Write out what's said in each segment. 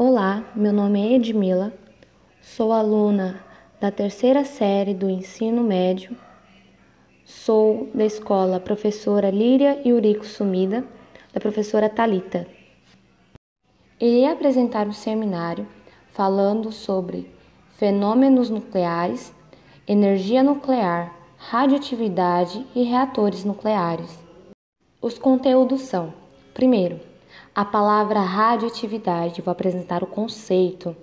Olá, meu nome é Edmila, sou aluna da terceira série do ensino médio, sou da escola Professora Líria Eurico Sumida, da professora Talita. Irei apresentar um seminário falando sobre fenômenos nucleares, energia nuclear, radioatividade e reatores nucleares. Os conteúdos são: primeiro, a palavra radioatividade, vou apresentar o conceito,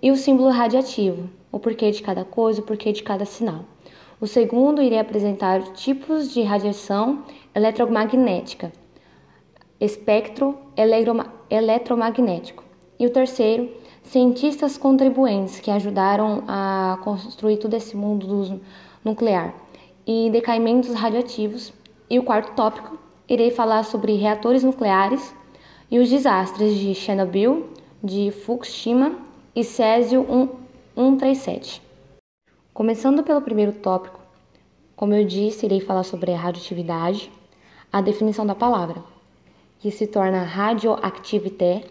e o símbolo radiativo, o porquê de cada coisa, o porquê de cada sinal. O segundo, irei apresentar tipos de radiação eletromagnética, espectro eletromagnético. E o terceiro, cientistas contribuintes que ajudaram a construir todo esse mundo nuclear e decaimentos radioativos. E o quarto tópico, irei falar sobre reatores nucleares e os desastres de Chernobyl, de Fukushima e Césio 137. Começando pelo primeiro tópico, como eu disse, irei falar sobre a radioatividade, a definição da palavra, que se torna radioactivité.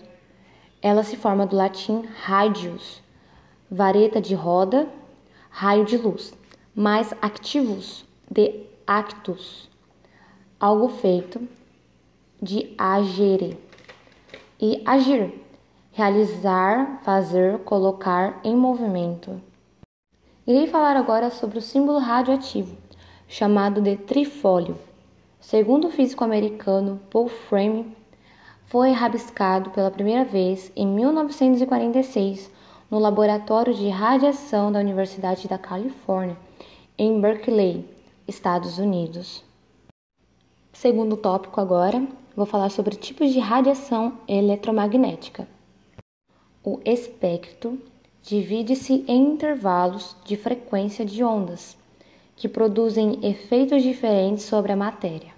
Ela se forma do latim radius, vareta de roda, raio de luz, mais activus, de actus, algo feito, de agere e agir, realizar, fazer, colocar em movimento. Irei falar agora sobre o símbolo radioativo, chamado de trifólio. Segundo o físico americano Paul Frame, foi rabiscado pela primeira vez em 1946 no laboratório de radiação da Universidade da Califórnia, em Berkeley, Estados Unidos. Segundo tópico agora, vou falar sobre tipos de radiação eletromagnética. O espectro divide-se em intervalos de frequência de ondas, que produzem efeitos diferentes sobre a matéria.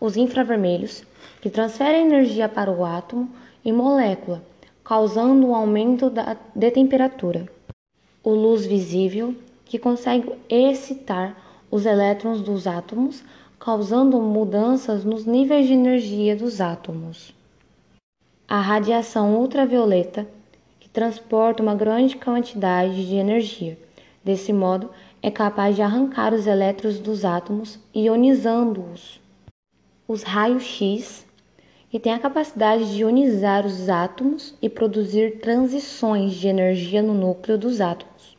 Os infravermelhos, que transferem energia para o átomo e molécula, causando um aumento da, de temperatura. O luz visível, que consegue excitar os elétrons dos átomos causando mudanças nos níveis de energia dos átomos. A radiação ultravioleta, que transporta uma grande quantidade de energia. Desse modo, é capaz de arrancar os elétrons dos átomos, ionizando-os. Os raios X, que têm a capacidade de ionizar os átomos e produzir transições de energia no núcleo dos átomos,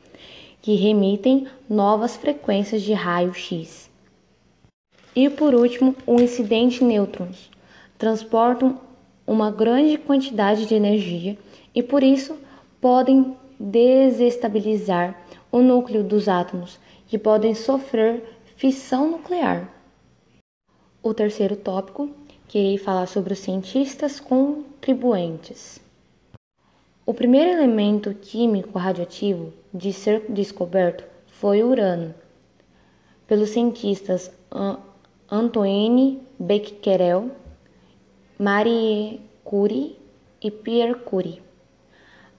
que remitem novas frequências de raio X. E por último, o incidente nêutrons transportam uma grande quantidade de energia e por isso podem desestabilizar o núcleo dos átomos, que podem sofrer fissão nuclear. O terceiro tópico, que irei falar sobre os cientistas contribuintes. O primeiro elemento químico radioativo de ser descoberto foi o urânio, pelos cientistas Antoine Becquerel, Marie Curie e Pierre Curie.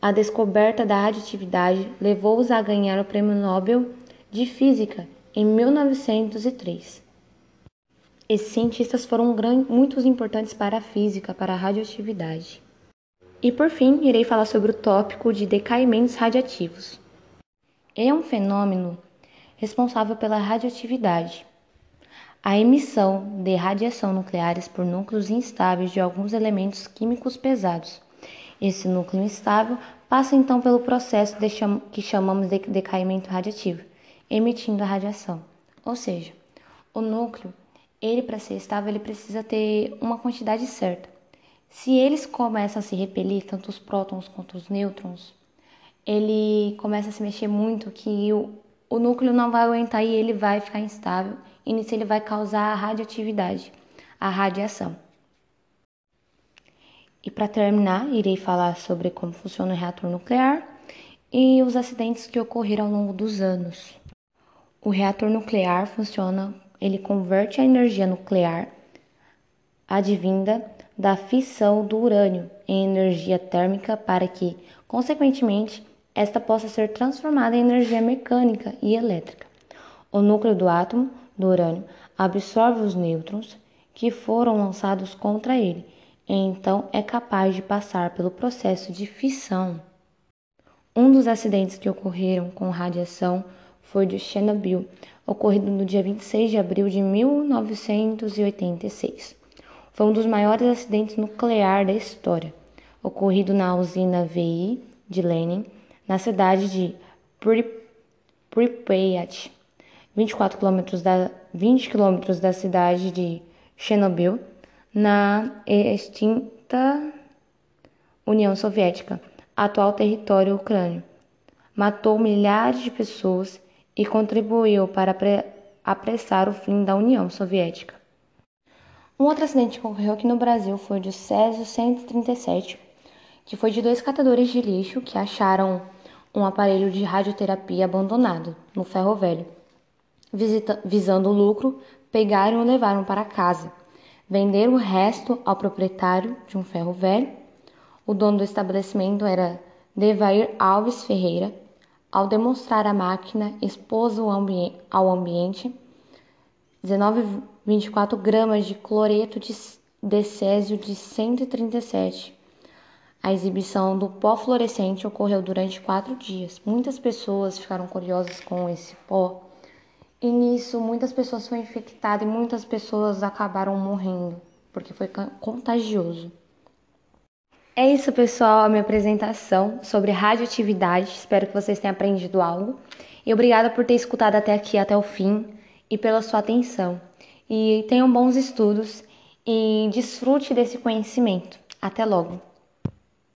A descoberta da radioatividade levou-os a ganhar o Prêmio Nobel de Física em 1903. Esses cientistas foram muito importantes para a física, para a radioatividade. E por fim, irei falar sobre o tópico de decaimentos radiativos. É um fenômeno responsável pela radioatividade, a emissão de radiação nucleares por núcleos instáveis de alguns elementos químicos pesados. Esse núcleo instável passa então pelo processo cham que chamamos de decaimento radiativo, emitindo a radiação. Ou seja, o núcleo, ele para ser estável, ele precisa ter uma quantidade certa. Se eles começam a se repelir, tanto os prótons quanto os nêutrons, ele começa a se mexer muito que o, o núcleo não vai aguentar e ele vai ficar instável e nisso ele vai causar a radioatividade, a radiação. E para terminar, irei falar sobre como funciona o reator nuclear e os acidentes que ocorreram ao longo dos anos. O reator nuclear funciona, ele converte a energia nuclear advinda da fissão do urânio em energia térmica para que, consequentemente, esta possa ser transformada em energia mecânica e elétrica. O núcleo do átomo do urânio absorve os nêutrons que foram lançados contra ele, então é capaz de passar pelo processo de fissão. Um dos acidentes que ocorreram com radiação foi de Chernobyl, ocorrido no dia 26 de abril de 1986. Foi um dos maiores acidentes nucleares da história, ocorrido na usina VI de Lenin, na cidade de Pripyat, 24 km da, 20 km da cidade de Chernobyl, na extinta União Soviética, atual território ucrânio. Matou milhares de pessoas e contribuiu para apressar o fim da União Soviética. Um outro acidente que ocorreu aqui no Brasil foi o de Césio 137, que foi de dois catadores de lixo que acharam um aparelho de radioterapia abandonado no ferro velho. Visita, visando o lucro, pegaram e o levaram para casa. Venderam o resto ao proprietário de um ferro velho. O dono do estabelecimento era Devair Alves Ferreira. Ao demonstrar a máquina, expôs ambi ao ambiente 19,24 gramas de cloreto de, de césio de 137 a exibição do pó fluorescente ocorreu durante quatro dias. Muitas pessoas ficaram curiosas com esse pó e nisso muitas pessoas foram infectadas e muitas pessoas acabaram morrendo porque foi contagioso. É isso, pessoal, a minha apresentação sobre radioatividade. Espero que vocês tenham aprendido algo. E obrigada por ter escutado até aqui, até o fim, e pela sua atenção. E tenham bons estudos e desfrute desse conhecimento. Até logo!